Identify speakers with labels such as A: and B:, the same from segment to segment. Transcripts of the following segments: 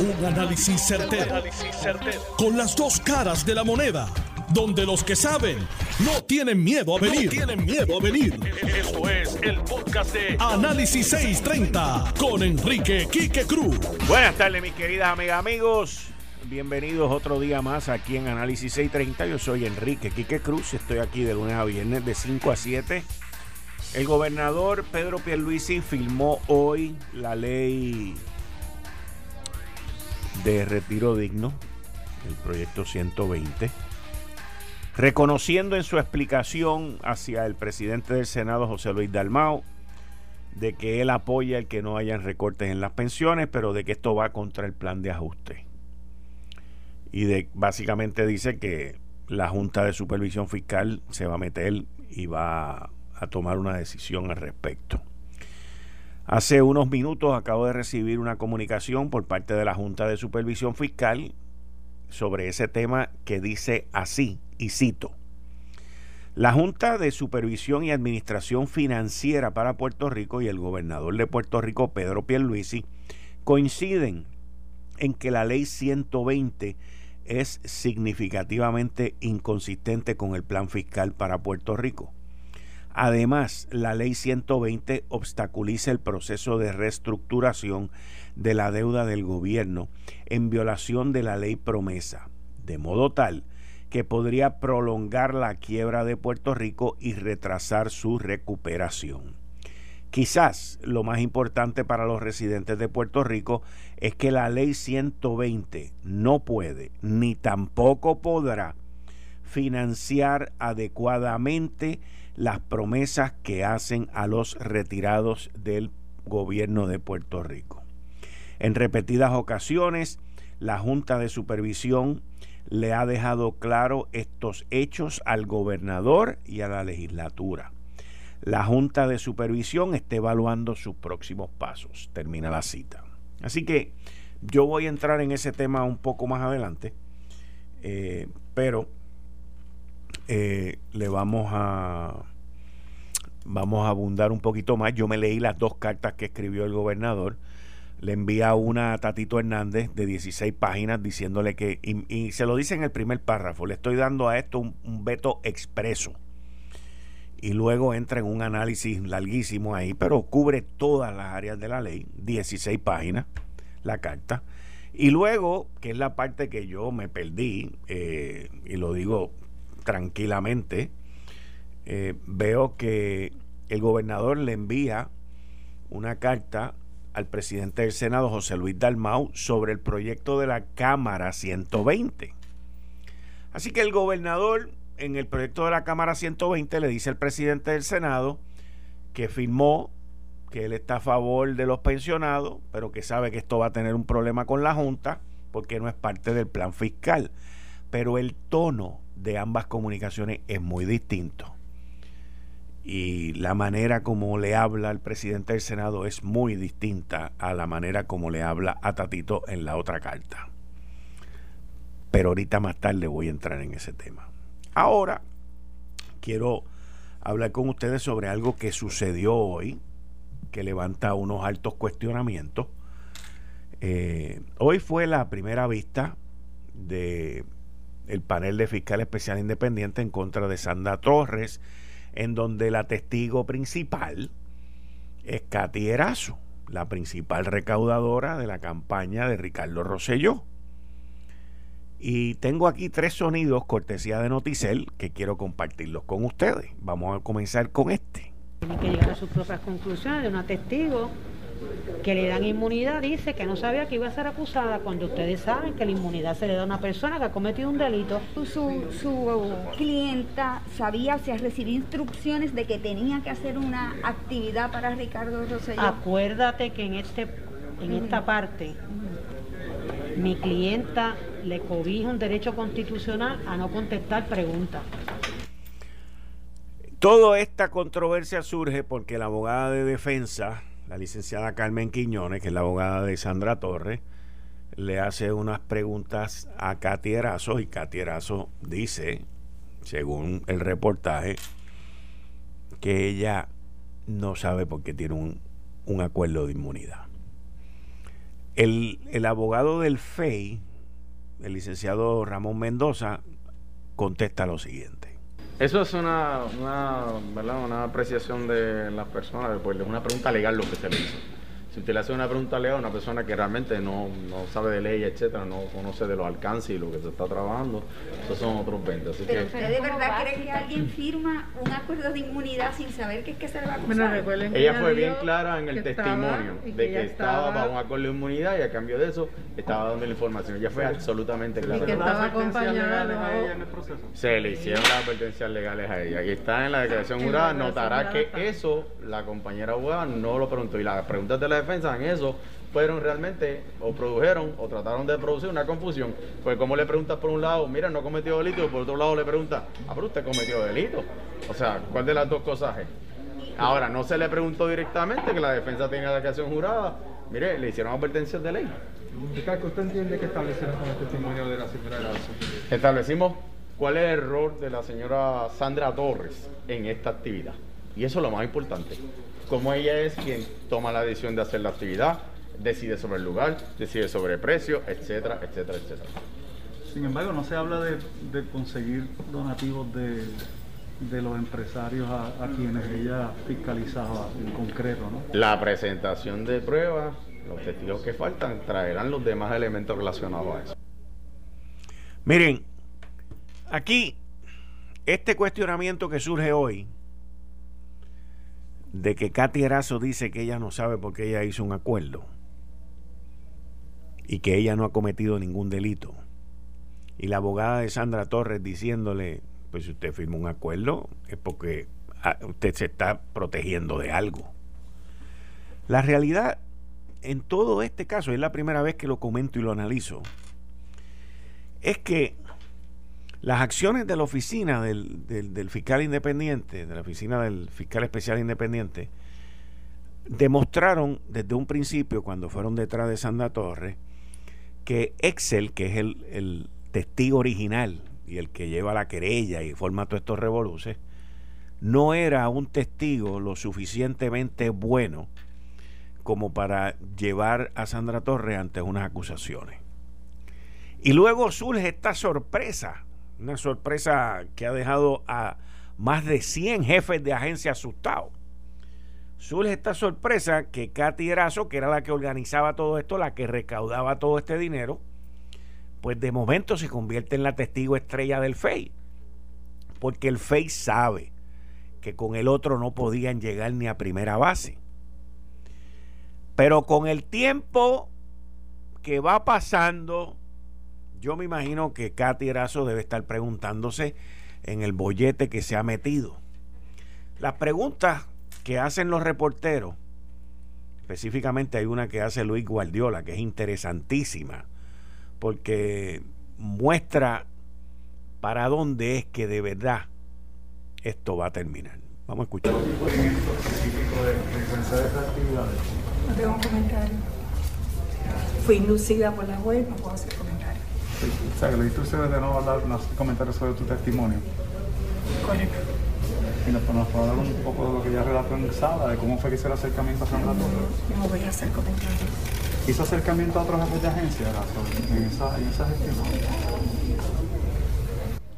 A: Un análisis certero, Con las dos caras de la moneda. Donde los que saben no tienen miedo a venir. tienen miedo a venir. Esto es el podcast de Análisis 630 con Enrique Quique Cruz.
B: Buenas tardes, mis queridas amigas, amigos. Bienvenidos otro día más aquí en Análisis 630. Yo soy Enrique Quique Cruz. Estoy aquí de lunes a viernes de 5 a 7. El gobernador Pedro Pierluisi firmó hoy la ley de retiro digno, el proyecto 120, reconociendo en su explicación hacia el presidente del Senado, José Luis Dalmao, de que él apoya el que no hayan recortes en las pensiones, pero de que esto va contra el plan de ajuste. Y de básicamente dice que la Junta de Supervisión Fiscal se va a meter y va a tomar una decisión al respecto. Hace unos minutos acabo de recibir una comunicación por parte de la Junta de Supervisión Fiscal sobre ese tema que dice así, y cito, la Junta de Supervisión y Administración Financiera para Puerto Rico y el gobernador de Puerto Rico, Pedro Pierluisi, coinciden en que la ley 120 es significativamente inconsistente con el plan fiscal para Puerto Rico. Además, la ley 120 obstaculiza el proceso de reestructuración de la deuda del gobierno en violación de la ley promesa, de modo tal que podría prolongar la quiebra de Puerto Rico y retrasar su recuperación. Quizás lo más importante para los residentes de Puerto Rico es que la ley 120 no puede ni tampoco podrá financiar adecuadamente las promesas que hacen a los retirados del gobierno de Puerto Rico. En repetidas ocasiones, la Junta de Supervisión le ha dejado claro estos hechos al gobernador y a la legislatura. La Junta de Supervisión está evaluando sus próximos pasos. Termina la cita. Así que yo voy a entrar en ese tema un poco más adelante, eh, pero eh, le vamos a vamos a abundar un poquito más. Yo me leí las dos cartas que escribió el gobernador. Le envía una a Tatito Hernández de 16 páginas diciéndole que, y, se lo dice en el primer párrafo, le estoy dando a esto un, veto expreso. Y luego entra en un análisis larguísimo ahí, pero cubre todas las áreas de la ley, 16 páginas, la carta. Y luego, que es la parte que yo me perdí, eh, y lo digo tranquilamente, eh, veo que el gobernador le envía una carta al presidente del Senado, José Luis Dalmau, sobre el proyecto de la Cámara 120. Así que el gobernador en el proyecto de la Cámara 120 le dice al presidente del Senado que firmó que él está a favor de los pensionados, pero que sabe que esto va a tener un problema con la Junta porque no es parte del plan fiscal. Pero el tono de ambas comunicaciones es muy distinto. Y la manera como le habla el presidente del Senado es muy distinta a la manera como le habla a Tatito en la otra carta. Pero ahorita más tarde voy a entrar en ese tema. Ahora quiero hablar con ustedes sobre algo que sucedió hoy, que levanta unos altos cuestionamientos. Eh, hoy fue la primera vista de el panel de fiscal especial independiente en contra de Sandra Torres, en donde la testigo principal es Katy Erazo, la principal recaudadora de la campaña de Ricardo Rosselló. Y tengo aquí tres sonidos cortesía de Noticel que quiero compartirlos con ustedes. Vamos a comenzar con este.
C: Tiene que llegar a sus propias conclusiones de una testigo que le dan inmunidad dice que no sabía que iba a ser acusada cuando ustedes saben que la inmunidad se le da a una persona que ha cometido un delito.
D: Su, su clienta sabía, si recibió instrucciones de que tenía que hacer una actividad para Ricardo Rosselló.
C: Acuérdate que en, este, en esta parte mi clienta le cobija un derecho constitucional a no contestar preguntas.
B: Toda esta controversia surge porque la abogada de defensa la licenciada Carmen Quiñones, que es la abogada de Sandra Torres, le hace unas preguntas a Katy Erazo y Katy Erazo dice, según el reportaje, que ella no sabe por qué tiene un, un acuerdo de inmunidad. El, el abogado del FEI, el licenciado Ramón Mendoza, contesta lo siguiente.
E: Eso es una, una, ¿verdad? una apreciación de las personas, pues es una pregunta legal lo que se le hizo si usted le hace una pregunta a una persona que realmente no, sabe de ley, etcétera, no conoce de los alcances y lo que se está trabajando, esos son otros 20. Así
D: Pero usted de verdad cree que alguien firma un acuerdo de inmunidad sin saber qué es que se le va a acusar.
E: ella fue bien clara en el testimonio de que estaba, bajo un acuerdo de inmunidad y a cambio de eso estaba dando la información. Ella fue absolutamente clara.
F: Y que estaba acompañada
E: en el proceso. Se le hicieron las advertencias legales a ella. Y está en la declaración jurada, notará que eso la compañera abogada no lo preguntó. Y las preguntas de la defensa en eso fueron realmente o produjeron o trataron de producir una confusión. Pues como le preguntas por un lado, mira, no cometió delito, y por otro lado le preguntas, ah, pero usted cometió delito. O sea, ¿cuál de las dos cosas es? Ahora, no se le preguntó directamente que la defensa tenía la declaración jurada. Mire, le hicieron advertencias de ley.
G: ¿Usted entiende que establecieron con el testimonio de la señora
E: Establecimos cuál es el error de la señora Sandra Torres en esta actividad. Y eso es lo más importante como ella es quien toma la decisión de hacer la actividad, decide sobre el lugar, decide sobre el precio, etcétera, etcétera, etcétera.
G: Sin embargo, no se habla de, conseguir donativos de, los empresarios a, quienes ella fiscalizaba en concreto, ¿no?
E: La presentación de pruebas, los testigos que faltan, traerán los demás elementos relacionados a eso.
B: Miren, aquí, este cuestionamiento que surge hoy, de que Katy Erazo dice que ella no sabe por qué ella hizo un acuerdo y que ella no ha cometido ningún delito. Y la abogada de Sandra Torres diciéndole, pues si usted firma un acuerdo es porque ah, usted se está protegiendo de algo. La realidad en todo este caso, es la primera vez que lo comento y lo analizo, es que las acciones de la oficina del, fiscal independiente, de la oficina del fiscal especial independiente, demostraron desde un principio, cuando fueron detrás de Sandra Torres, que Excel, que es el, el, testigo original y el que lleva la querella y forma todos estos revoluces, no era un testigo lo suficientemente bueno como para llevar a Sandra Torres ante unas acusaciones. Y luego surge esta sorpresa una sorpresa que ha dejado a más de 100 jefes de agencia asustados. Surge esta sorpresa que Katy Erazo, que era la que organizaba todo esto, la que recaudaba todo este dinero, pues de momento se convierte en la testigo estrella del FEI. Porque el FEI sabe que con el otro no podían llegar ni a primera base. Pero con el tiempo que va pasando, yo me imagino que Katy Erazo debe estar preguntándose en el bollete que se ha metido. Las preguntas que hacen los reporteros, específicamente hay una que hace Luis Guardiola, que es interesantísima, porque muestra para dónde es que de verdad esto va a terminar. Vamos a escuchar. No
H: tengo comentario. Fui inducida por la web, no puedo hacer comentarios.
G: O sea, que le diste ustedes de no hablar unos comentarios sobre tu testimonio.
H: Correcto.
G: Y nos, nos puede hablar un poco de lo que ya relató en Sala, de cómo fue que hizo el acercamiento a San
H: Rato. No voy a hacer comentarios.
G: ¿Hizo acercamiento a otros jefes de agencia en esa, en esa gestión?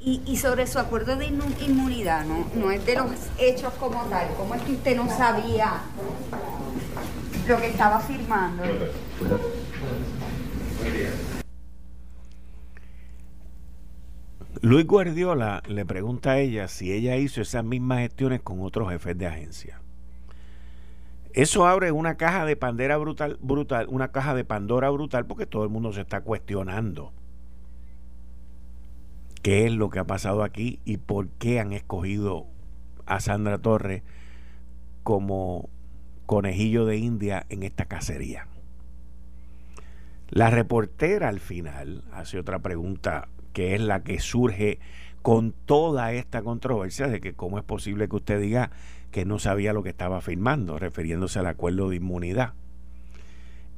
D: Y, y, sobre su acuerdo de inmunidad, ¿no? no es de los hechos como tal. ¿Cómo es que usted no sabía lo que estaba firmando?
B: Luis Guardiola le pregunta a ella si ella hizo esas mismas gestiones con otros jefes de agencia. Eso abre una caja de pandera brutal, brutal, una caja de Pandora brutal, porque todo el mundo se está cuestionando qué es lo que ha pasado aquí y por qué han escogido a Sandra Torres como conejillo de India en esta cacería. La reportera al final hace otra pregunta que es la que surge con toda esta controversia de que cómo es posible que usted diga que no sabía lo que estaba firmando, refiriéndose al acuerdo de inmunidad.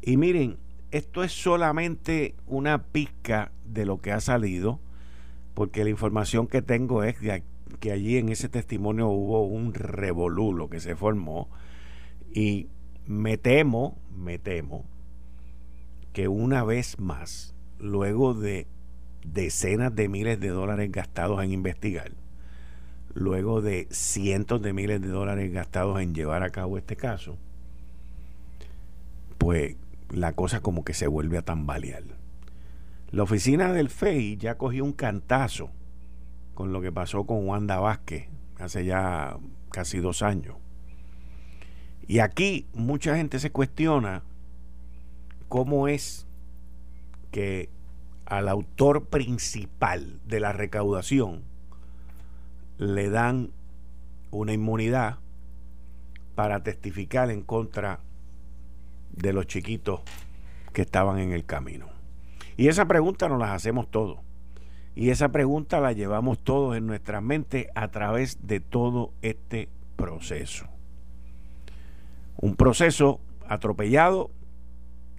B: Y miren, esto es solamente una pizca de lo que ha salido, porque la información que tengo es que allí en ese testimonio hubo un revolú que se formó y me temo, me temo que una vez más, luego de decenas de miles de dólares gastados en investigar, luego de cientos de miles de dólares gastados en llevar a cabo este caso, pues la cosa como que se vuelve a tambalear. La oficina del FEI ya cogió un cantazo con lo que pasó con Wanda Vázquez hace ya casi dos años. Y aquí mucha gente se cuestiona cómo es que al autor principal de la recaudación le dan una inmunidad para testificar en contra de los chiquitos que estaban en el camino. Y esa pregunta nos la hacemos todos. Y esa pregunta la llevamos todos en nuestra mente a través de todo este proceso. Un proceso atropellado,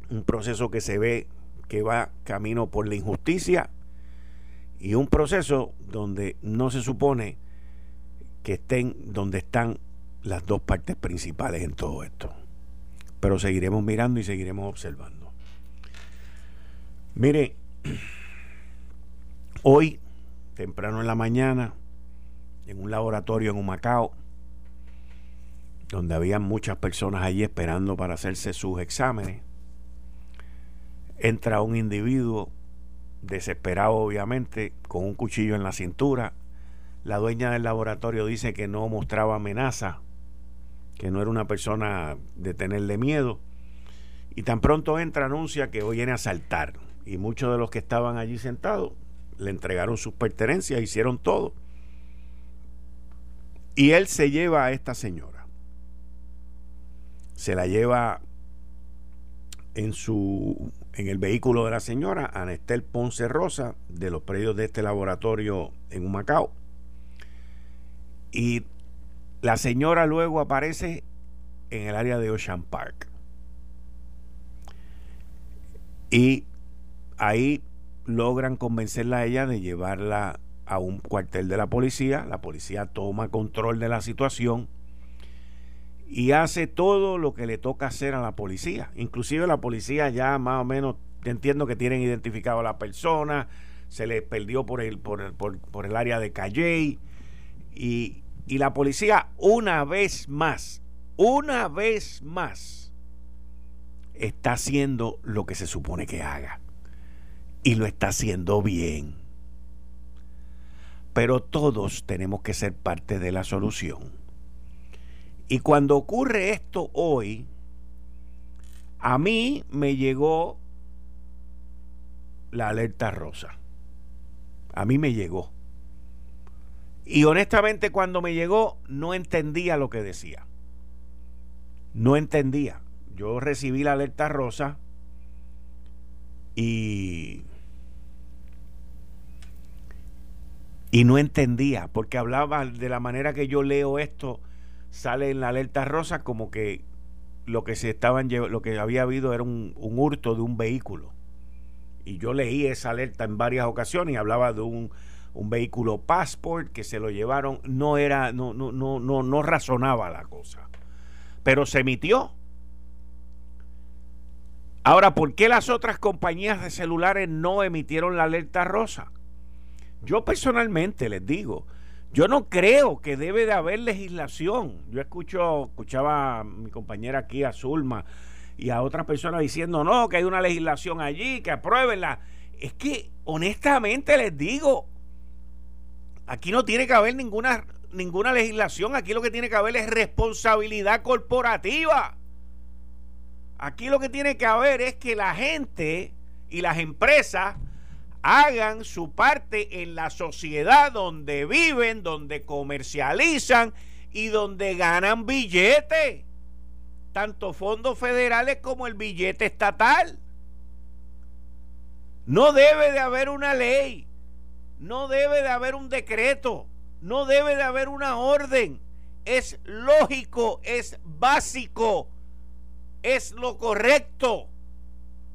B: un proceso que se ve que va camino por la injusticia y un proceso donde no se supone que estén donde están las dos partes principales en todo esto. Pero seguiremos mirando y seguiremos observando. Mire, hoy, temprano en la mañana, en un laboratorio en Humacao, donde había muchas personas allí esperando para hacerse sus exámenes, entra un individuo desesperado obviamente, con un cuchillo en la cintura, la dueña del laboratorio dice que no mostraba amenaza, que no era una persona de tenerle miedo. Y tan pronto entra, anuncia que hoy viene a saltar. Y muchos de los que estaban allí sentados le entregaron sus pertenencias, hicieron todo. Y él se lleva a esta señora. Se la lleva en su en el vehículo de la señora Anestel Ponce Rosa de los predios de este laboratorio en Humacao y la señora luego aparece en el área de Ocean Park. Y ahí logran convencerla a ella de llevarla a un cuartel de la policía. La policía toma control de la situación y hace todo lo que le toca hacer a la policía. Inclusive la policía ya más o menos, entiendo que tienen identificado a la persona, se le perdió por el, por el, por el área de Calley y, y la policía una vez más, una vez más, está haciendo lo que se supone que haga. Y lo está haciendo bien. Pero todos tenemos que ser parte de la solución. Y cuando ocurre esto hoy, a mí me llegó la alerta rosa. A mí me llegó. Y honestamente cuando me llegó no entendía lo que decía. No entendía. Yo recibí la alerta rosa y y no entendía porque hablaba de la manera que yo leo esto sale en la alerta rosa como que lo que se estaban lo que había habido era un, un hurto de un vehículo y yo leí esa alerta en varias ocasiones y hablaba de un un vehículo Passport que se lo llevaron, no era, no, no, no, no, no razonaba la cosa. Pero se emitió. Ahora, ¿por qué las otras compañías de celulares no emitieron la alerta rosa? Yo personalmente les digo, yo no creo que debe de haber legislación. Yo escucho, escuchaba a mi compañera aquí, a Zulma, y a otras personas diciendo, no, que hay una legislación allí, que apruébenla. Es que, honestamente les digo, Aquí no tiene que haber ninguna, ninguna legislación, aquí lo que tiene que haber es responsabilidad corporativa. Aquí lo que tiene que haber es que la gente y las empresas hagan su parte en la sociedad donde viven, donde comercializan y donde ganan billetes, tanto fondos federales como el billete estatal. No debe de haber una ley no debe de haber un decreto, no debe de haber una orden. Es lógico, es básico, es lo correcto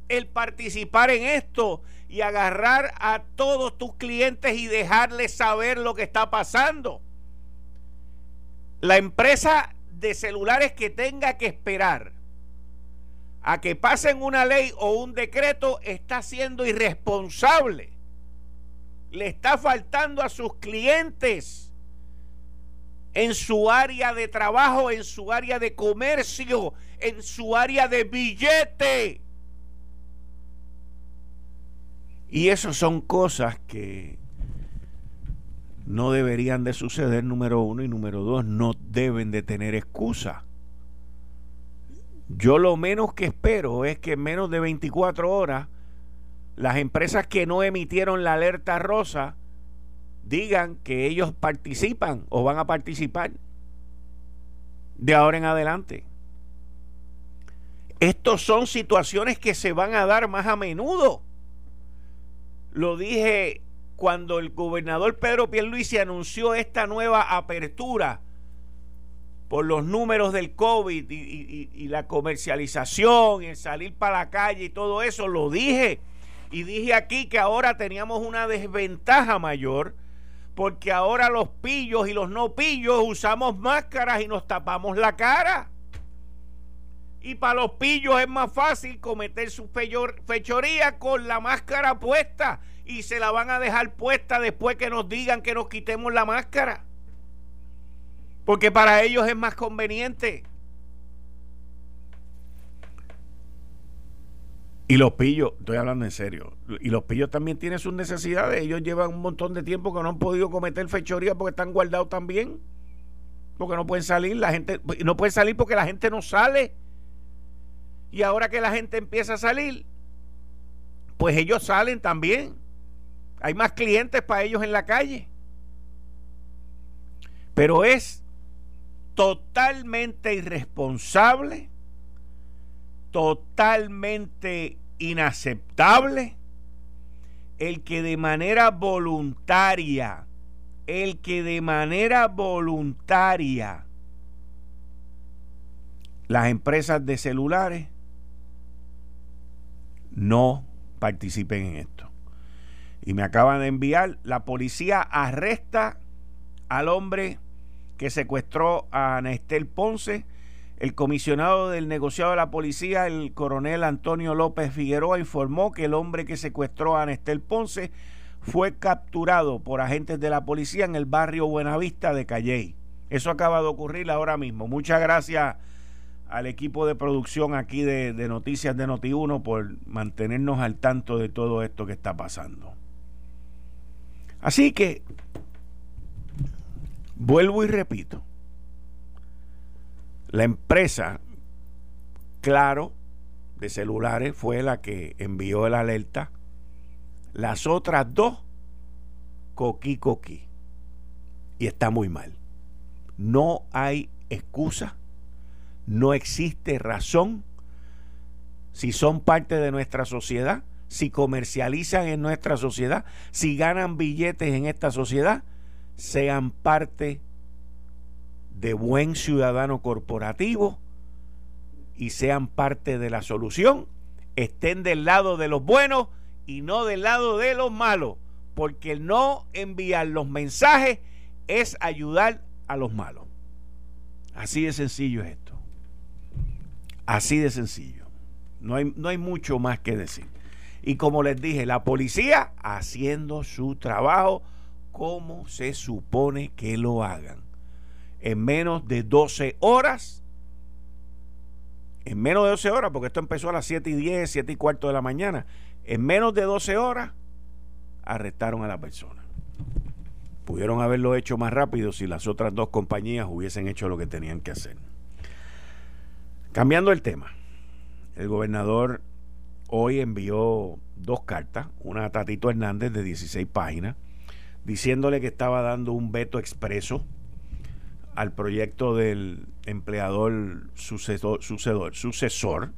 B: el participar en esto y agarrar a todos tus clientes y dejarles saber lo que está pasando. La empresa de celulares que tenga que esperar a que pasen una ley o un decreto está siendo irresponsable. Le está faltando a sus clientes en su área de trabajo, en su área de comercio, en su área de billete. Y eso son cosas que no deberían de suceder, número uno, y número dos, no deben de tener excusa. Yo lo menos que espero es que en menos de 24 horas las empresas que no emitieron la alerta rosa digan que ellos participan o van a participar de ahora en adelante. Estos son situaciones que se van a dar más a menudo. Lo dije cuando el gobernador Pedro Pierluisi anunció esta nueva apertura por los números del COVID y, la comercialización, el salir para la calle y todo eso, lo dije. Y dije aquí que ahora teníamos una desventaja mayor porque ahora los pillos y los no pillos usamos máscaras y nos tapamos la cara. Y para los pillos es más fácil cometer su fechoría con la máscara puesta y se la van a dejar puesta después que nos digan que nos quitemos la máscara. Porque para ellos es más conveniente. Y los pillos, estoy hablando en serio, y los pillos también tienen sus necesidades. Ellos llevan un montón de tiempo que no han podido cometer fechoría porque están guardados también. Porque no pueden salir, la gente no puede salir porque la gente no sale. Y ahora que la gente empieza a salir, pues ellos salen también. Hay más clientes para ellos en la calle. Pero es totalmente irresponsable, totalmente inaceptable el que de manera voluntaria, el que de manera voluntaria las empresas de celulares no participen en esto. Y me acaban de enviar, la policía arresta al hombre que secuestró a Nestel Ponce. El comisionado del negociado de la policía, el coronel Antonio López Figueroa, informó que el hombre que secuestró a Nestel Ponce fue capturado por agentes de la policía en el barrio Buenavista de Calley. Eso acaba de ocurrir ahora mismo. Muchas gracias al equipo de producción aquí de, Noticias de Noti1 por mantenernos al tanto de todo esto que está pasando. Así que, vuelvo y repito, la empresa, claro, de celulares fue la que envió el alerta. Las otras dos, coqui coqui. Y está muy mal. No hay excusa no existe razón si son parte de nuestra sociedad, si comercializan en nuestra sociedad, si ganan billetes en esta sociedad, sean parte de buen ciudadano corporativo y sean parte de la solución, estén del lado de los buenos y no del lado de los malos, porque no enviar los mensajes es ayudar a los malos. Así de sencillo es esto. Así de sencillo. No hay, no hay mucho más que decir. Y como les dije, la policía haciendo su trabajo como se supone que lo hagan. En menos de 12 horas, en menos de 12 horas, porque esto empezó a las 7 y 10, 7 y cuarto de la mañana, en menos de 12 horas arrestaron a la persona. Pudieron haberlo hecho más rápido si las otras dos compañías hubiesen hecho lo que tenían que hacer. Cambiando el tema, el gobernador hoy envió dos cartas, una a Tatito Hernández de 16 páginas, diciéndole que estaba dando un veto expreso al proyecto del empleador sucesor, sucesor, sucesor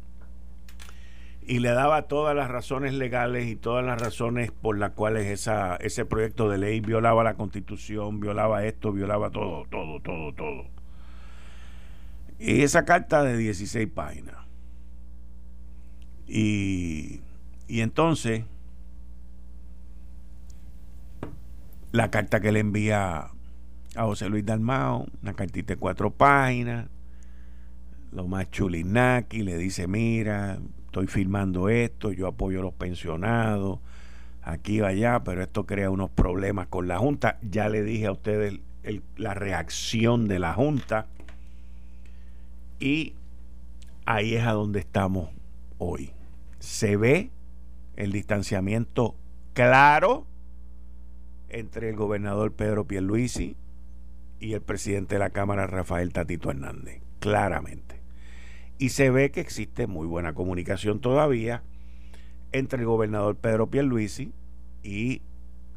B: y le daba todas las razones legales y todas las razones por las cuales esa, ese proyecto de ley violaba la constitución, violaba esto, violaba todo, todo, todo, todo. Y esa carta de 16 páginas. Y, y entonces, la carta que le envía a José Luis Dalmao, una cartita de cuatro páginas, lo más chulinaki, le dice, mira, estoy firmando esto, yo apoyo a los pensionados, aquí o allá, pero esto crea unos problemas con la Junta. Ya le dije a ustedes la reacción de la Junta y ahí es a donde estamos hoy. Se ve el distanciamiento claro entre el gobernador Pedro Pierluisi y el presidente de la Cámara Rafael Tatito Hernández, claramente. Y se ve que existe muy buena comunicación todavía entre el gobernador Pedro Pierluisi y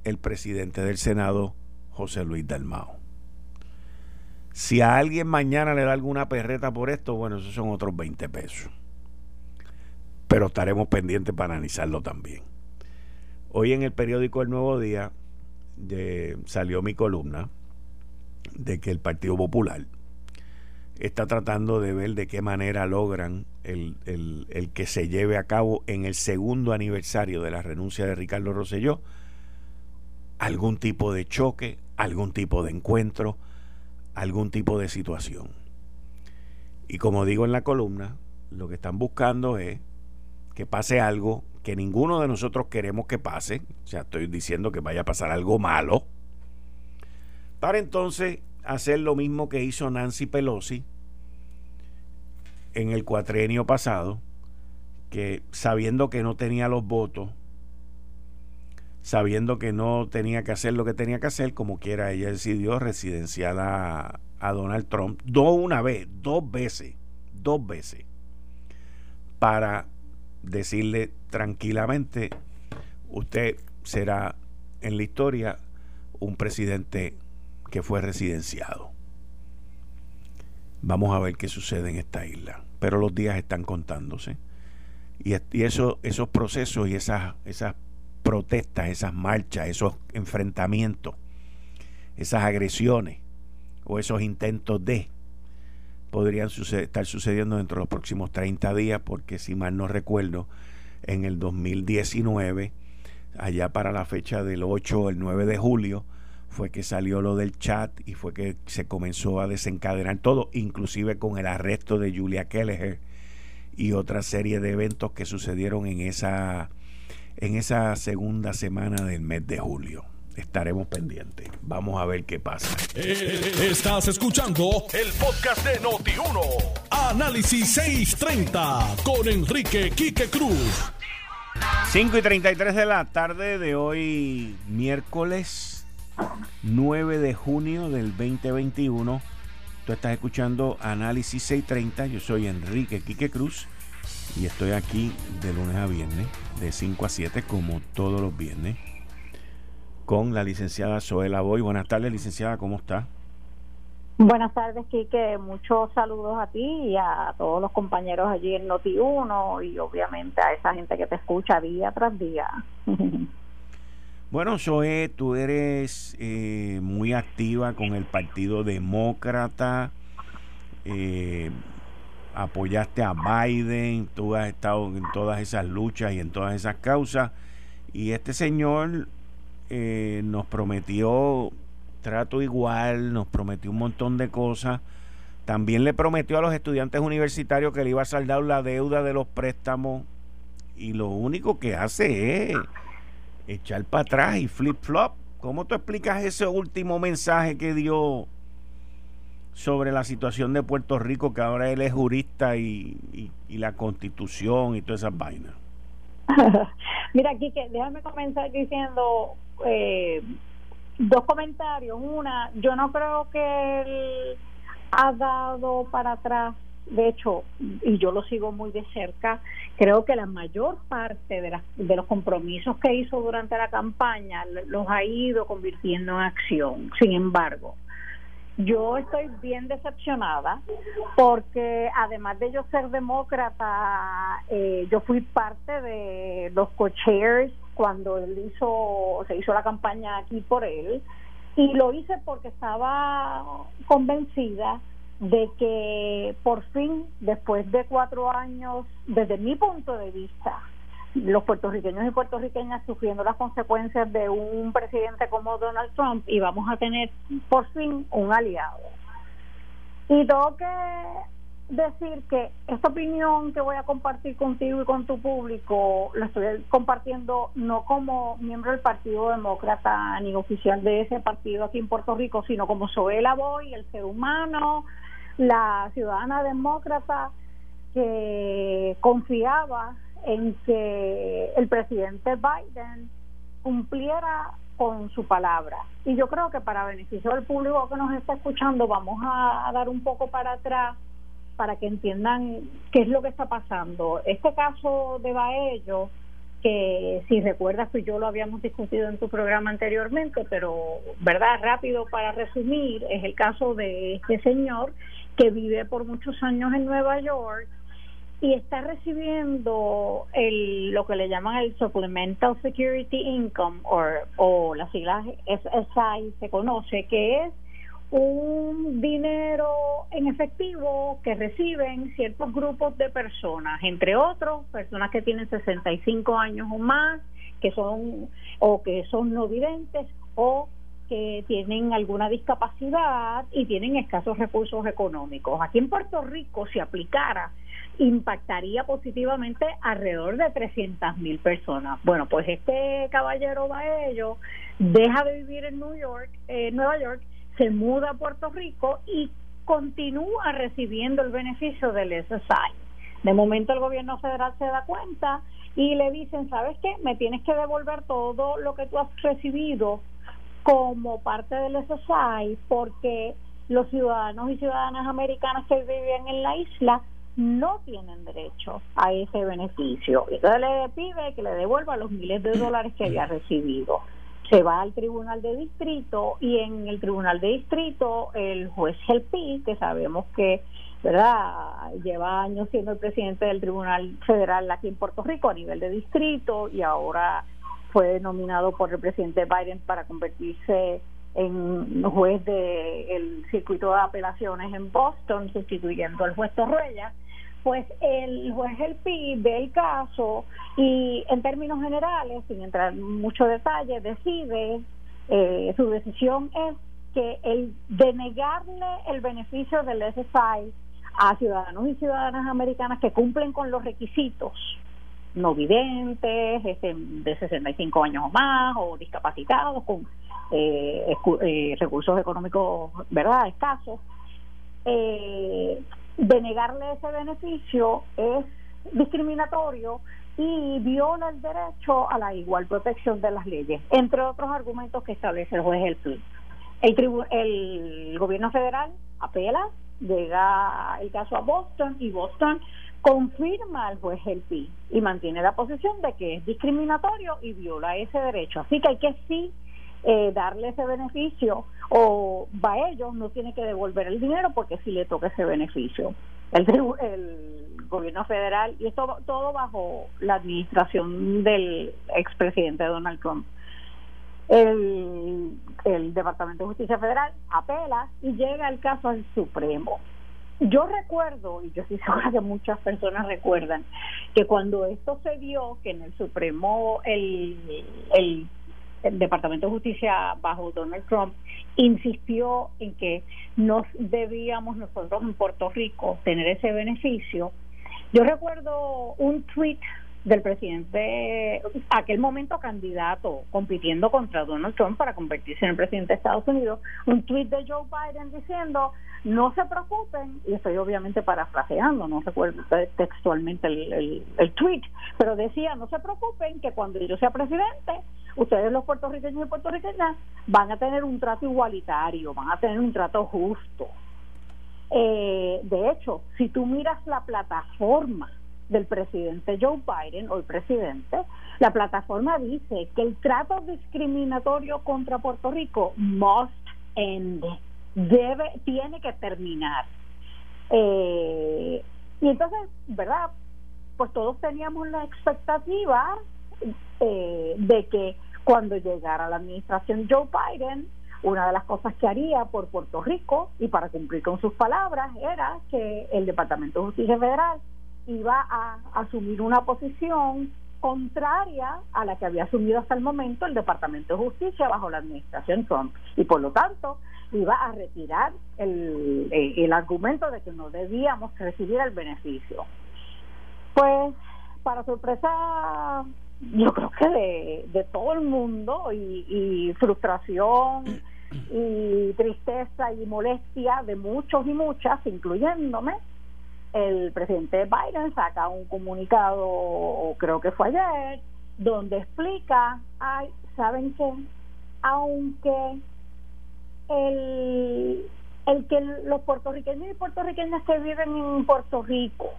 B: el presidente del Senado José Luis Dalmao. Si a alguien mañana le da alguna perreta por esto, bueno, esos son otros 20 pesos. Pero estaremos pendientes para analizarlo también. Hoy en el periódico El Nuevo Día de, salió mi columna de que el Partido Popular está tratando de ver de qué manera logran el, el, que se lleve a cabo en el segundo aniversario de la renuncia de Ricardo Rosselló algún tipo de choque, algún tipo de encuentro, algún tipo de situación. Y como digo en la columna, lo que están buscando es que pase algo que ninguno de nosotros queremos que pase, o sea, estoy diciendo que vaya a pasar algo malo, para entonces hacer lo mismo que hizo Nancy Pelosi en el cuatrenio pasado, que sabiendo que no tenía los votos, sabiendo que no tenía que hacer lo que tenía que hacer, como quiera, ella decidió residenciar a, a Donald Trump, dos una vez, dos veces, dos veces, para decirle tranquilamente, usted será en la historia un presidente que fue residenciado. Vamos a ver qué sucede en esta isla. Pero los días están contándose. Y, eso, esos procesos y esas, esas protestas, esas marchas, esos enfrentamientos, esas agresiones o esos intentos de podrían estar sucediendo dentro de los próximos 30 días, porque si mal no recuerdo, en el 2019, allá para la fecha del 8 o el 9 de julio, fue que salió lo del chat y fue que se comenzó a desencadenar todo, inclusive con el arresto de Julia Kelleher y otra serie de eventos que sucedieron en esa en esa segunda semana del mes de julio. Estaremos pendientes. Vamos a ver qué pasa.
A: Eh, estás escuchando el podcast de Noti1. Análisis 630 con Enrique Quique Cruz.
B: 5 y 33 de la tarde de hoy, miércoles 9 de junio del 2021. Tú estás escuchando Análisis 630. Yo soy Enrique Quique Cruz y estoy aquí de lunes a viernes, de 5 a 7, como todos los viernes con la licenciada Zoela Boy. Buenas tardes, licenciada, ¿cómo está?
I: Buenas tardes, Quique. Muchos saludos a ti y a todos los compañeros allí en Noti1 y obviamente a esa gente que te escucha día tras día.
B: Bueno, Zoe, tú eres eh, muy activa con el Partido Demócrata, eh, apoyaste a Biden, tú has estado en todas esas luchas y en todas esas causas, y este señor eh, nos prometió trato igual, nos prometió un montón de cosas. También le prometió a los estudiantes universitarios que le iba a saldar la deuda de los préstamos y lo único que hace es echar para atrás y flip flop. ¿Cómo tú explicas ese último mensaje que dio sobre la situación de Puerto Rico, que ahora él es jurista y, y la constitución y todas esas vainas?
I: Mira, Kike, déjame comenzar diciendo eh, dos comentarios. Una, yo no creo que él ha dado para atrás, de hecho, y yo lo sigo muy de cerca, creo que la mayor parte de, de los compromisos que hizo durante la campaña los ha ido convirtiendo en acción. Sin embargo, yo estoy bien decepcionada porque además de yo ser demócrata, eh, yo fui parte de los co-chairs cuando él hizo, se hizo la campaña aquí por él. Y lo hice porque estaba convencida de que por fin, después de cuatro años, desde mi punto de vista, los puertorriqueños y puertorriqueñas sufriendo las consecuencias de un presidente como Donald Trump y vamos a tener por fin un aliado. Y tengo que decir que esta opinión que voy a compartir contigo y con tu público la estoy compartiendo no como miembro del Partido Demócrata ni oficial de ese partido aquí en Puerto Rico, sino como Soela Boy, el ser humano, la ciudadana demócrata que confiaba en que el presidente Biden cumpliera con su palabra. Y yo creo que para beneficio del público que nos está escuchando vamos a, dar un poco para atrás para que entiendan qué es lo que está pasando. Este caso de Baello, que si recuerdas, pues yo lo habíamos discutido en tu programa anteriormente, pero, ¿verdad? Rápido para resumir, es el caso de este señor que vive por muchos años en Nueva York y está recibiendo el, lo que le llaman el Supplemental Security Income o, o las siglas SSI se conoce, que es un dinero en efectivo que reciben ciertos grupos de personas, entre otros, personas que tienen 65 años o más, que son o que son no videntes o que tienen alguna discapacidad y tienen escasos recursos económicos. Aquí en Puerto Rico, si aplicara, impactaría positivamente alrededor de 300 mil personas. Bueno, pues este caballero Baello deja de vivir en New York, eh, Nueva York, se muda a Puerto Rico y continúa recibiendo el beneficio del SSI. De momento el gobierno federal se da cuenta y le dicen, ¿sabes qué? Me tienes que devolver todo lo que tú has recibido como parte del SSI porque los ciudadanos y ciudadanas americanas que viven en la isla no tienen derecho a ese beneficio. Entonces le pide que le devuelva los miles de dólares que había recibido. Se va al tribunal de distrito y en el tribunal de distrito el juez Helpi, que sabemos que verdad lleva años siendo el presidente del tribunal federal aquí en Puerto Rico a nivel de distrito y ahora fue nominado por el presidente Biden para convertirse en juez del circuito de apelaciones en Boston, sustituyendo al juez Torruella, pues el juez El Pi ve el caso y en términos generales, sin entrar en mucho detalle, decide, eh, su decisión es que el denegarle el beneficio del SSI a ciudadanos y ciudadanas americanas que cumplen con los requisitos no videntes, este, de 65 años o más, o discapacitados con eh, eh, recursos económicos, ¿verdad?, escasos. Eh, denegarle ese beneficio es discriminatorio y viola el derecho a la igual protección de las leyes, entre otros argumentos que establece el juez El, el, el gobierno federal apela, llega el caso a Boston y Boston confirma al juez el PI y mantiene la posición de que es discriminatorio y viola ese derecho. Así que hay que sí eh, darle ese beneficio o va a ellos no tiene que devolver el dinero porque sí le toca ese beneficio. El, el gobierno federal y esto todo bajo la administración del expresidente Donald Trump. El, el Departamento de Justicia Federal apela y llega el caso al Supremo yo recuerdo, y yo sí segura que muchas personas recuerdan, que cuando esto se dio, que en el Supremo el, el, Departamento de Justicia bajo Donald Trump insistió en que nos debíamos nosotros en Puerto Rico tener ese beneficio, yo recuerdo un tweet del presidente, aquel momento candidato, compitiendo contra Donald Trump para convertirse en el presidente de Estados Unidos, un tweet de Joe Biden diciendo, no se preocupen, y estoy obviamente parafraseando, no recuerdo textualmente el, el, tweet, pero decía, no se preocupen que cuando yo sea presidente, ustedes los puertorriqueños y puertorriqueñas van a tener un trato igualitario, van a tener un trato justo. Eh, de hecho, si tú miras la plataforma del presidente Joe Biden o el presidente, la plataforma dice que el trato discriminatorio contra Puerto Rico must end, debe, tiene que terminar. Eh, y entonces, ¿verdad? Pues todos teníamos la expectativa eh, de que cuando llegara la administración Joe Biden, una de las cosas que haría por Puerto Rico y para cumplir con sus palabras era que el Departamento de Justicia Federal iba a asumir una posición contraria a la que había asumido hasta el momento el Departamento de Justicia bajo la administración Trump. Y por lo tanto, iba a retirar el, eh, el argumento de que no debíamos recibir el beneficio. Pues, para sorpresa, yo creo que de, de todo el mundo y, y frustración y tristeza y molestia de muchos y muchas, incluyéndome, el presidente Biden saca un comunicado, creo que fue ayer, donde explica, ay, ¿saben qué? Aunque el, el que los puertorriqueños y puertorriqueñas que viven en Puerto Rico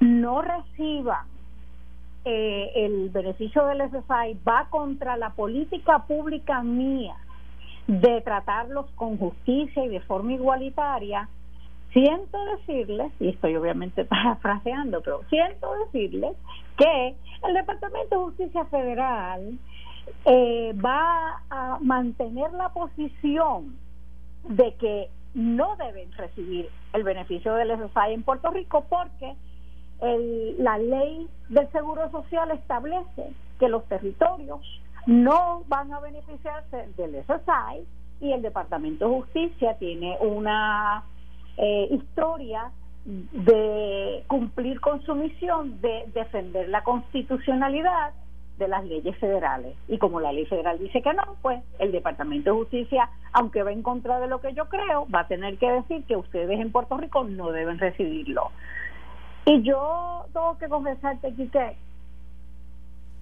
I: no reciban eh, el beneficio del SSI va contra la política pública mía de tratarlos con justicia y de forma igualitaria, siento decirles, y estoy obviamente parafraseando, pero siento decirles que el Departamento de Justicia Federal eh, va a mantener la posición de que no deben recibir el beneficio del SSI en Puerto Rico porque el, la ley del Seguro Social establece que los territorios no van a beneficiarse del SSI y el Departamento de Justicia tiene una eh, historia de cumplir con su misión de defender la constitucionalidad de las leyes federales. Y como la ley federal dice que no, pues el Departamento de Justicia, aunque va en contra de lo que yo creo, va a tener que decir que ustedes en Puerto Rico no deben recibirlo. Y yo tengo que confesarte aquí que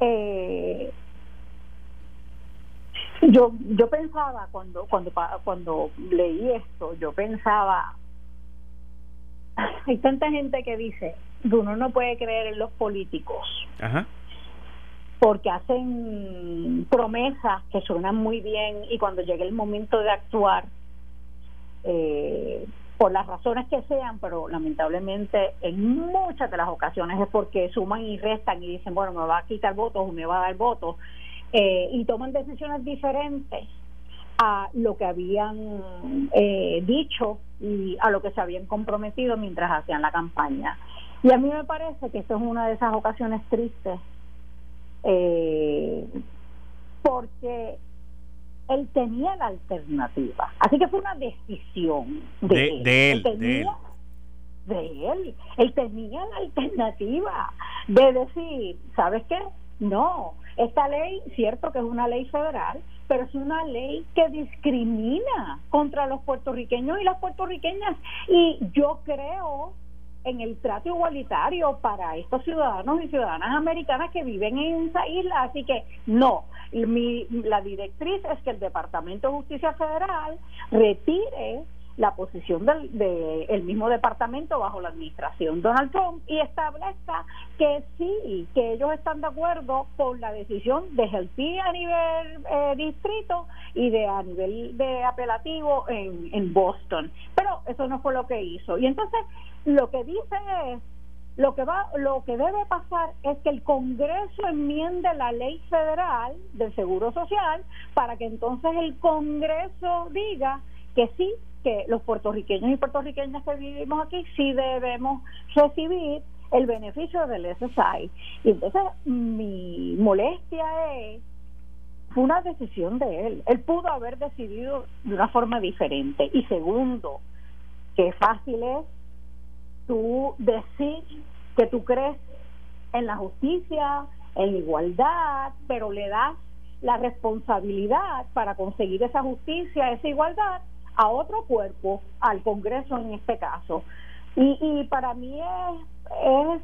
I: eh, yo yo pensaba cuando cuando cuando leí esto, yo pensaba hay tanta gente que dice uno no puede creer en los políticos porque hacen promesas que suenan muy bien y cuando llegue el momento de actuar eh, por las razones que sean, pero lamentablemente en muchas de las ocasiones es porque suman y restan y dicen, bueno, me va a quitar votos o me va a dar votos, eh, y toman decisiones diferentes a lo que habían eh, dicho y a lo que se habían comprometido mientras hacían la campaña. Y a mí me parece que esto es una de esas ocasiones tristes, eh, porque él tenía la alternativa. Así que fue una decisión de, él. De él, de él. él. tenía la alternativa de decir, ¿sabes qué? No, esta ley, cierto que es una ley federal, pero es una ley que discrimina contra los puertorriqueños y las puertorriqueñas. Y yo creo en el trato igualitario para estos ciudadanos y ciudadanas americanas que viven en esa isla. Así que no, mi, la directriz es que el Departamento de Justicia Federal retire la posición del de el mismo departamento bajo la administración Donald Trump y establezca que sí, que ellos están de acuerdo con la decisión de Helpi a nivel eh, distrito y de a nivel de apelativo en, en Boston. Pero eso no fue lo que hizo. Y entonces lo que dice es lo que va lo que debe pasar es que el Congreso enmiende la ley federal del Seguro Social para que entonces el Congreso diga que sí los puertorriqueños y puertorriqueñas que vivimos aquí sí debemos recibir el beneficio del SSI. Y entonces mi molestia es, fue una decisión de él. Él pudo haber decidido de una forma diferente. Y segundo, qué fácil es tú decir que tú crees en la justicia, en la igualdad, pero le das la responsabilidad para conseguir esa justicia, esa igualdad a otro cuerpo, al Congreso en este caso. Y, y para mí es, es,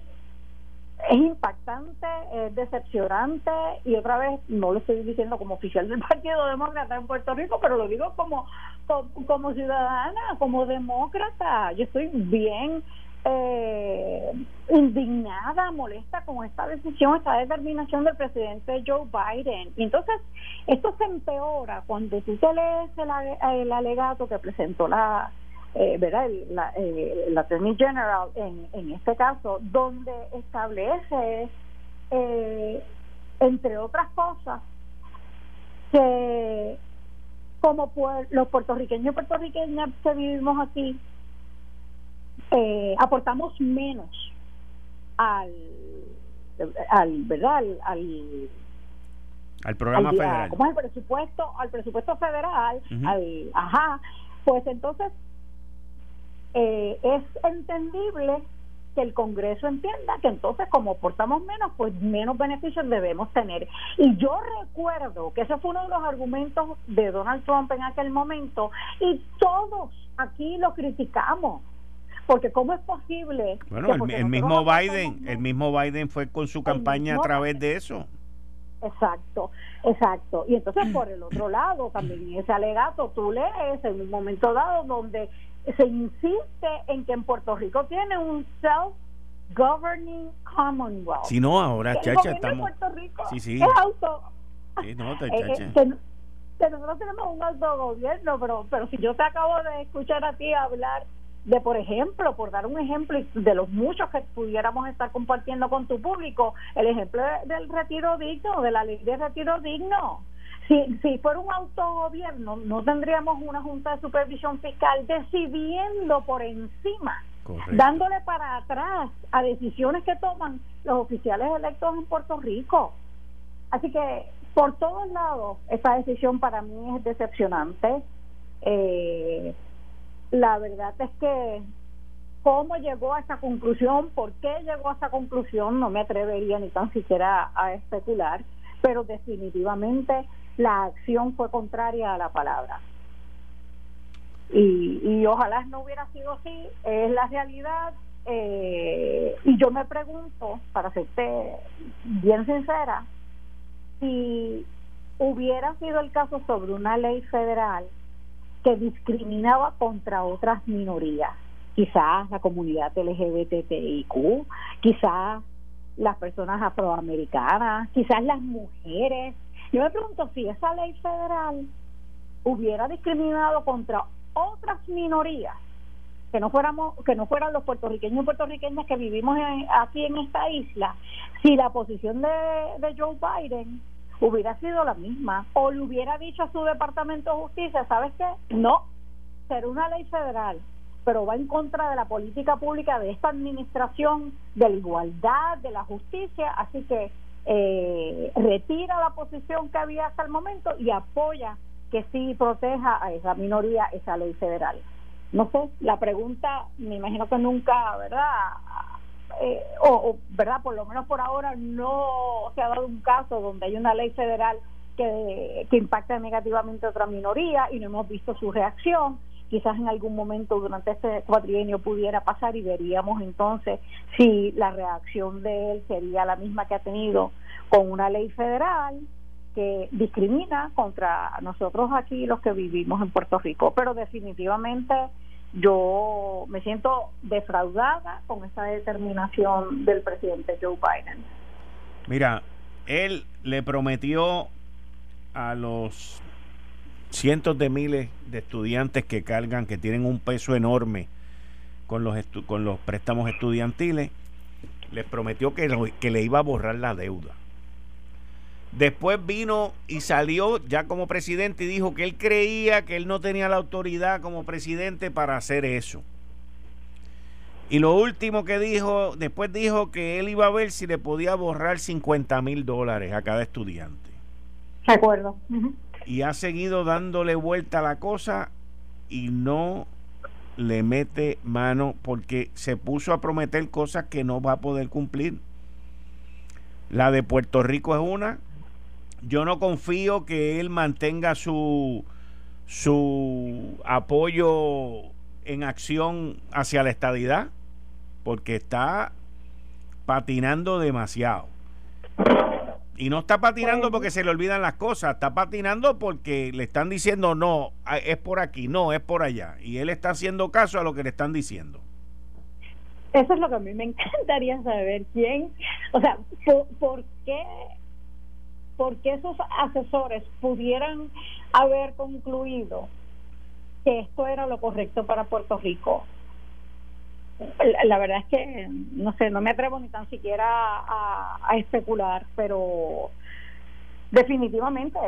I: es impactante, es decepcionante y otra vez no lo estoy diciendo como oficial del Partido Demócrata en Puerto Rico, pero lo digo como, como, como ciudadana, como demócrata. Yo estoy bien eh, indignada, molesta con esta decisión, esta determinación del presidente Joe Biden. Y entonces, esto se empeora cuando tú te lees el, alegato que presentó la, eh, ¿verdad? El, la, eh, Attorney General en, en este caso, donde establece, eh, entre otras cosas, que como los puertorriqueños y puertorriqueñas que vivimos aquí, eh, aportamos menos al, al verdad al, al
B: al programa federal.
I: ¿Cómo es el presupuesto? Al presupuesto federal, al, ajá. Pues entonces eh, es entendible que el Congreso entienda que entonces como aportamos menos, pues menos beneficios debemos tener. Y yo recuerdo que ese fue uno de los argumentos de Donald Trump en aquel momento y todos aquí lo criticamos. Porque cómo es posible...
B: Bueno, el, mismo Biden, el mismo Biden fue con su campaña a través de eso.
I: Exacto, exacto. Y entonces por el otro lado, también ese alegato tú lees en un momento dado donde se insiste en que en Puerto Rico tiene un self-governing commonwealth.
B: Si no, ahora, chacha, estamos...
I: Puerto Rico
B: sí, sí.
I: es auto...
B: Sí, no,
I: eh, eh, que, nosotros tenemos un autogobierno, pero, pero si yo te acabo de escuchar a ti hablar de, por ejemplo, por dar un ejemplo de los muchos que pudiéramos estar compartiendo con tu público, el ejemplo del retiro digno, de la ley de retiro digno. Si, si fuera un autogobierno, no tendríamos una junta de supervisión fiscal decidiendo por encima, dándole para atrás a decisiones que toman los oficiales electos en Puerto Rico. Así que por todos lados, esta decisión para mí es decepcionante. Eh, la verdad es que cómo llegó a esa conclusión, por qué llegó a esa conclusión, no me atrevería ni tan siquiera a especular, pero definitivamente la acción fue contraria a la palabra. Y, y ojalá no hubiera sido así, es la realidad. Eh, y yo me pregunto, para serte bien sincera, si hubiera sido el caso sobre una ley federal que discriminaba contra otras minorías, quizás la comunidad LGBTIQ, quizás las personas afroamericanas, quizás las mujeres. Yo me pregunto si esa ley federal hubiera discriminado contra otras minorías que no fuéramos que no fueran los puertorriqueños y puertorriqueñas que vivimos aquí en esta isla si la posición de Joe Biden hubiera sido la misma. O le hubiera dicho a su Departamento de Justicia, ¿sabes qué? No, será una ley federal, pero va en contra de la política pública de esta administración, de la igualdad, de la justicia, así que eh, retira la posición que había hasta el momento y apoya que sí proteja a esa minoría esa ley federal. No sé, la pregunta, me imagino que nunca, ¿verdad? Eh, o, verdad por lo menos por ahora no se ha dado un caso donde hay una ley federal que, que impacta negativamente a otra minoría y no hemos visto su reacción. Quizás en algún momento durante este cuatrienio pudiera pasar y veríamos entonces si la reacción de él sería la misma que ha tenido con una ley federal que discrimina contra nosotros aquí los que vivimos en Puerto Rico. Pero definitivamente yo me siento defraudada con esa determinación del presidente Joe Biden.
B: Mira, él le prometió a los cientos de miles de estudiantes que cargan, que tienen un peso enorme con los, con los préstamos estudiantiles, les prometió que, que le iba a borrar la deuda. Después vino y salió ya como presidente y dijo que él creía que él no tenía la autoridad como presidente para hacer eso. Y lo último que dijo, después dijo que él iba a ver si le podía borrar 50 mil dólares a cada estudiante.
I: De acuerdo.
B: Y ha seguido dándole vuelta a la cosa y no le mete mano porque se puso a prometer cosas que no va a poder cumplir. La de Puerto Rico es una, yo no confío que él mantenga su, su apoyo en acción hacia la estadidad, porque está patinando demasiado. Y no está patinando porque se le olvidan las cosas, está patinando porque le están diciendo no, es por aquí, no, es por allá. Y él está haciendo caso a lo que le están diciendo.
I: Eso es lo que a mí me encantaría saber. ¿Quién? O sea, ¿por, por qué porque esos asesores pudieran haber concluido que esto era lo correcto para Puerto Rico. La, verdad es que, no sé, no me atrevo ni tan siquiera a, especular, pero definitivamente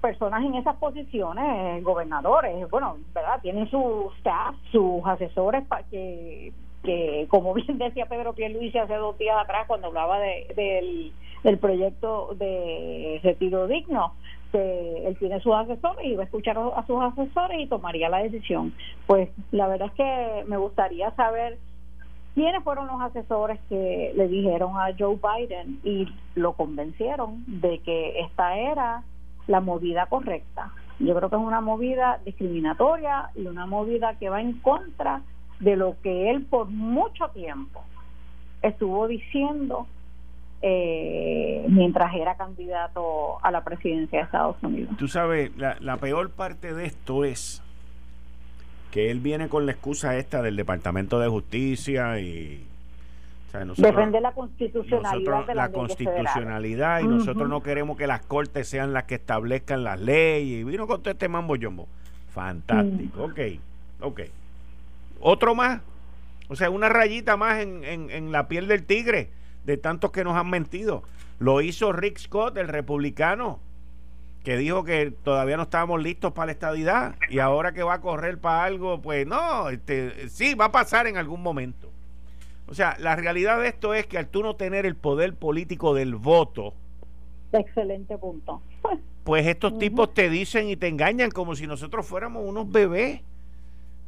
I: personas en esas posiciones, gobernadores, bueno, ¿verdad? Tienen su staff, sus asesores para que que como bien decía Pedro Pierluisi hace dos días atrás cuando hablaba de, del, del proyecto de retiro digno, que él tiene sus asesores y va a escuchar a sus asesores y tomaría la decisión. Pues la verdad es que me gustaría saber quiénes fueron los asesores que le dijeron a Joe Biden y lo convencieron de que esta era la movida correcta. Yo creo que es una movida discriminatoria y una movida que va en contra de lo que él por mucho tiempo estuvo diciendo eh, mientras era candidato a la presidencia de Estados Unidos.
B: Tú sabes, la, la peor parte de esto es que él viene con la excusa esta del Departamento de Justicia y
I: defender la constitucionalidad de
B: la, constitucionalidad y nosotros no queremos que las cortes sean las que establezcan las leyes. Y vino con todo este mambo yombo. Fantástico, ok, ok. Otro más. O sea, una rayita más en, en, en la piel del tigre de tantos que nos han mentido lo hizo Rick Scott, el republicano que dijo que todavía no estábamos listos para la estadidad y ahora que va a correr para algo, pues no, este, sí, va a pasar en algún momento. O sea, la realidad de esto es que al tú no tener el poder político del voto,
I: excelente punto.
B: Pues estos tipos te dicen y te engañan como si nosotros fuéramos unos bebés.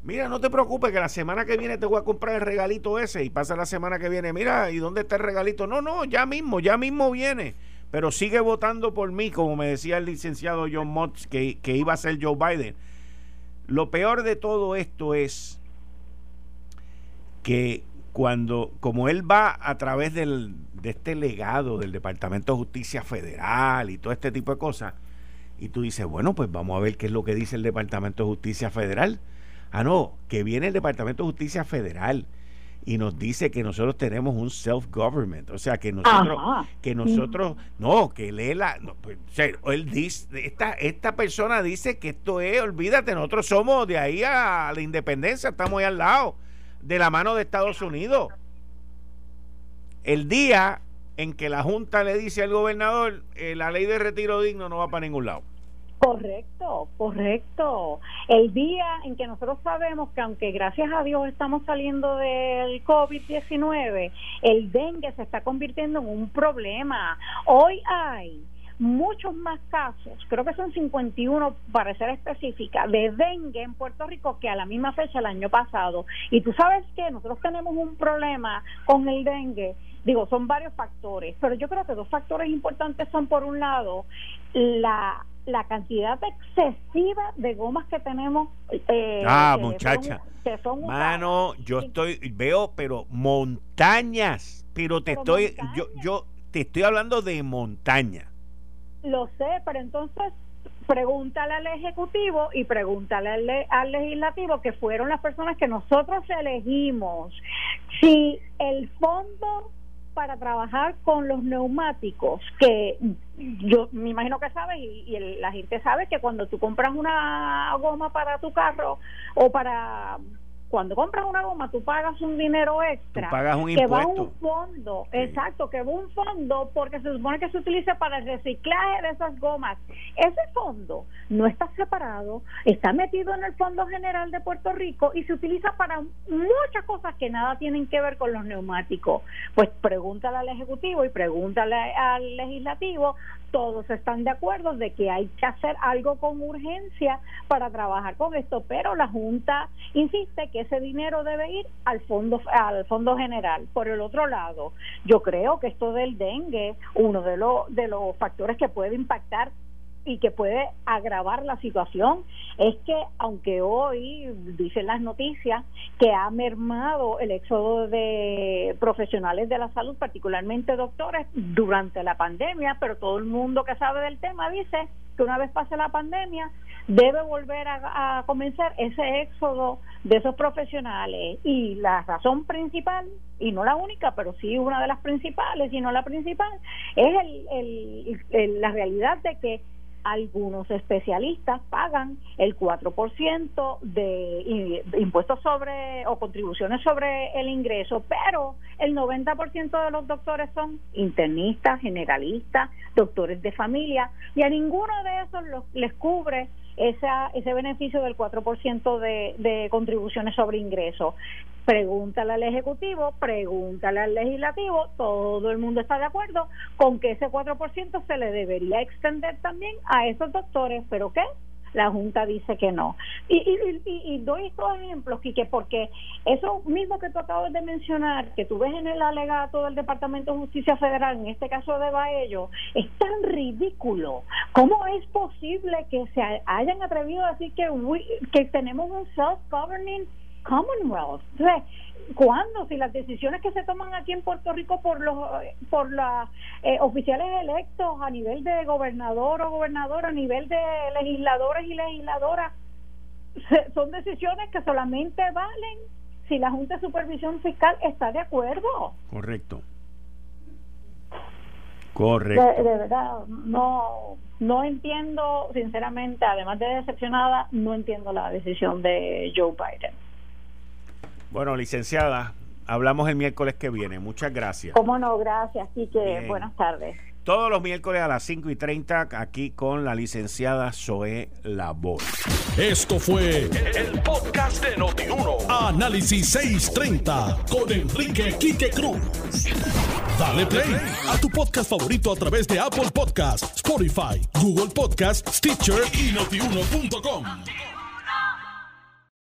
B: Mira, no te preocupes que la semana que viene te voy a comprar el regalito ese y pasa la semana que viene, mira, ¿y dónde está el regalito? No, no, ya mismo, ya mismo viene. Pero sigue votando por mí, como me decía el licenciado John Motz, que, que iba a ser Joe Biden. Lo peor de todo esto es que cuando, como él va a través del, de este legado del Departamento de Justicia Federal y todo este tipo de cosas, y tú dices, bueno, pues vamos a ver qué es lo que dice el Departamento de Justicia Federal. Ah, no, que viene el Departamento de Justicia Federal y nos dice que nosotros tenemos un self-government, o sea, que nosotros, que nosotros, no, que lee la, pues, él dice, esta, esta persona dice que esto es, olvídate, nosotros somos de ahí a la independencia, estamos ahí al lado de la mano de Estados Unidos. El día en que la Junta le dice al gobernador, eh, la ley de retiro digno no va para ningún lado.
I: Correcto, correcto. El día en que nosotros sabemos que aunque gracias a Dios estamos saliendo del COVID-19, el dengue se está convirtiendo en un problema. Hoy hay muchos más casos, creo que son 51 para ser específica, de dengue en Puerto Rico que a la misma fecha el año pasado. Y tú sabes que nosotros tenemos un problema con el dengue. Digo, son varios factores, pero yo creo que dos factores importantes son, por un lado, la la cantidad excesiva de gomas que tenemos.
B: Eh, ah, muchacha. Mano, yo estoy, veo, pero montañas, pero te estoy, yo, yo te estoy hablando de montaña.
I: Lo sé, pero entonces pregúntale al Ejecutivo y pregúntale al, al, Legislativo, que fueron las personas que nosotros elegimos, si el fondo para trabajar con los neumáticos, que yo me imagino que sabes y, la gente sabe que cuando tú compras una goma para tu carro o para cuando compras una goma tú pagas un dinero extra
B: pagas un
I: que va a un fondo. Exacto que va a un fondo porque se supone que se utiliza para el reciclaje de esas gomas. Ese fondo no está separado está metido en el fondo general de Puerto Rico y se utiliza para muchas cosas que nada tienen que ver con los neumáticos. Pues pregúntale al ejecutivo y pregúntale al legislativo todos están de acuerdo de que hay que hacer algo con urgencia para trabajar con esto, pero la Junta insiste que ese dinero debe ir al fondo al fondo general. Por el otro lado, yo creo que esto del dengue, uno de los de los factores que puede impactar y que puede agravar la situación es que aunque hoy dicen las noticias que ha mermado el éxodo de profesionales de la salud, particularmente doctores, durante la pandemia, pero todo el mundo que sabe del tema dice que una vez pase la pandemia debe volver a, comenzar ese éxodo de esos profesionales. Y la razón principal y no la única pero sí una de las principales y no la principal es el, la realidad de que algunos especialistas pagan el 4% de impuestos sobre o contribuciones sobre el ingreso, pero el 90% de los doctores son internistas, generalistas, doctores de familia y a ninguno de esos les cubre esa, ese beneficio del 4% de, de contribuciones sobre ingresos. Pregúntale al Ejecutivo, pregúntale al Legislativo, todo el mundo está de acuerdo con que ese 4% se le debería extender también a esos doctores, pero ¿qué? La Junta dice que no. Y, y, y, doy estos ejemplos, Quique, porque eso mismo que tú acabas de mencionar, que tú ves en el alegato del Departamento de Justicia Federal, en este caso de Baello, es tan ridículo. ¿Cómo es posible que se hayan atrevido a decir que, que tenemos un self-governing Commonwealth? ¿Cuándo? Si las decisiones que se toman aquí en Puerto Rico por los por las eh, oficiales electos a nivel de gobernador o gobernadora, a nivel de legisladores y legisladoras, son decisiones que solamente valen si la Junta de Supervisión Fiscal está de acuerdo.
B: Correcto. Correcto.
I: De, de, verdad, no, no entiendo, sinceramente, además de decepcionada, no entiendo la decisión de Joe Biden.
B: Bueno, licenciada, hablamos el miércoles que viene. Muchas gracias.
I: Cómo no, gracias. y que buenas tardes.
B: Todos los miércoles a las 5 y 30 aquí con la licenciada Zoe Labor.
A: Esto fue el, podcast de Notiuno. Análisis 630 con Enrique Quique Cruz. Dale play a tu podcast favorito a través de Apple Podcasts, Spotify, Google Podcasts, Stitcher y notiuno.com.